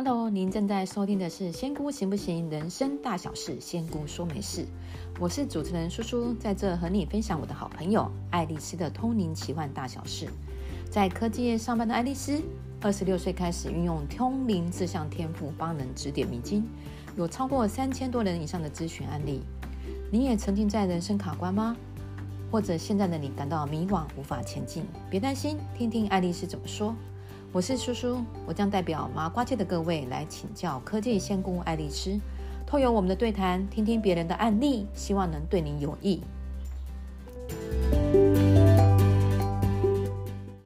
Hello，您正在收听的是《仙姑行不行？人生大小事，仙姑说没事》。我是主持人舒舒，在这和你分享我的好朋友爱丽丝的通灵奇幻大小事。在科技业上班的爱丽丝，二十六岁开始运用通灵志向天赋，帮人指点迷津，有超过三千多人以上的咨询案例。你也曾经在人生卡关吗？或者现在的你感到迷惘，无法前进？别担心，听听爱丽丝怎么说。我是舒舒，我将代表麻瓜界的各位来请教科技仙姑爱丽丝，透过我们的对谈，听听别人的案例，希望能对您有益。